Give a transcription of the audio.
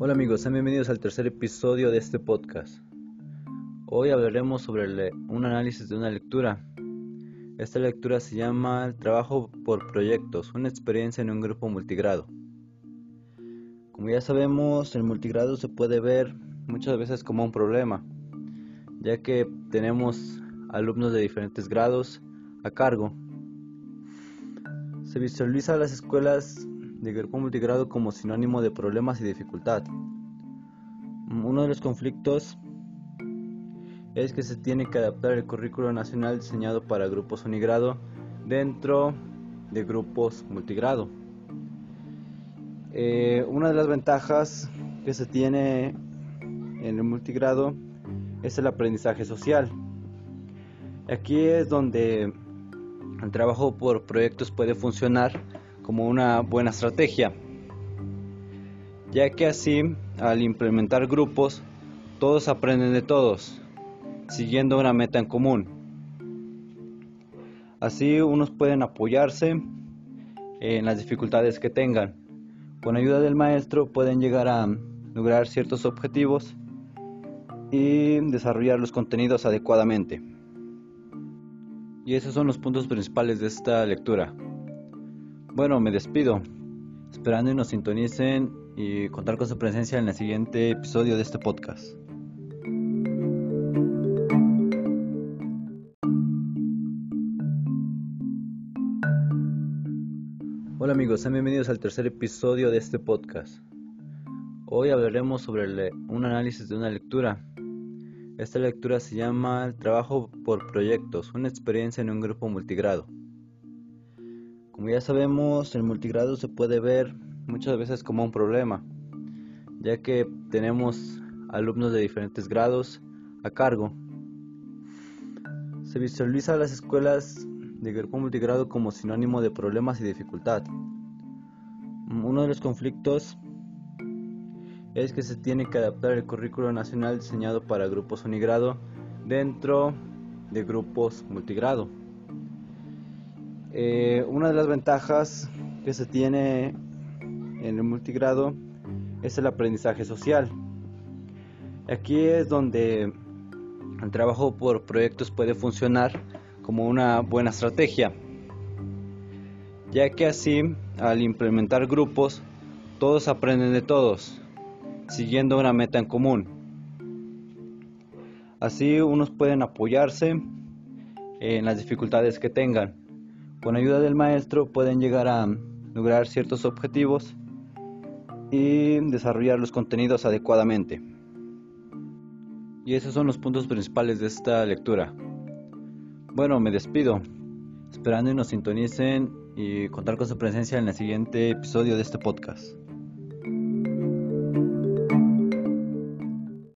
Hola amigos, sean bienvenidos al tercer episodio de este podcast. Hoy hablaremos sobre un análisis de una lectura. Esta lectura se llama trabajo por proyectos, una experiencia en un grupo multigrado. Como ya sabemos, el multigrado se puede ver muchas veces como un problema, ya que tenemos alumnos de diferentes grados a cargo. Se visualiza las escuelas de grupo multigrado como sinónimo de problemas y dificultad. Uno de los conflictos es que se tiene que adaptar el currículo nacional diseñado para grupos unigrado dentro de grupos multigrado. Eh, una de las ventajas que se tiene en el multigrado es el aprendizaje social. Aquí es donde el trabajo por proyectos puede funcionar como una buena estrategia, ya que así al implementar grupos todos aprenden de todos, siguiendo una meta en común. Así unos pueden apoyarse en las dificultades que tengan. Con ayuda del maestro pueden llegar a lograr ciertos objetivos y desarrollar los contenidos adecuadamente. Y esos son los puntos principales de esta lectura. Bueno, me despido, esperando y nos sintonicen y contar con su presencia en el siguiente episodio de este podcast. Hola amigos, sean bienvenidos al tercer episodio de este podcast. Hoy hablaremos sobre un análisis de una lectura. Esta lectura se llama trabajo por proyectos, una experiencia en un grupo multigrado. Como ya sabemos, el multigrado se puede ver muchas veces como un problema, ya que tenemos alumnos de diferentes grados a cargo. Se visualiza las escuelas de grupo multigrado como sinónimo de problemas y dificultad. Uno de los conflictos es que se tiene que adaptar el currículo nacional diseñado para grupos unigrado dentro de grupos multigrado. Eh, una de las ventajas que se tiene en el multigrado es el aprendizaje social. Aquí es donde el trabajo por proyectos puede funcionar como una buena estrategia, ya que así al implementar grupos todos aprenden de todos, siguiendo una meta en común. Así unos pueden apoyarse en las dificultades que tengan. Con ayuda del maestro pueden llegar a lograr ciertos objetivos y desarrollar los contenidos adecuadamente. Y esos son los puntos principales de esta lectura. Bueno, me despido, esperando y nos sintonicen y contar con su presencia en el siguiente episodio de este podcast.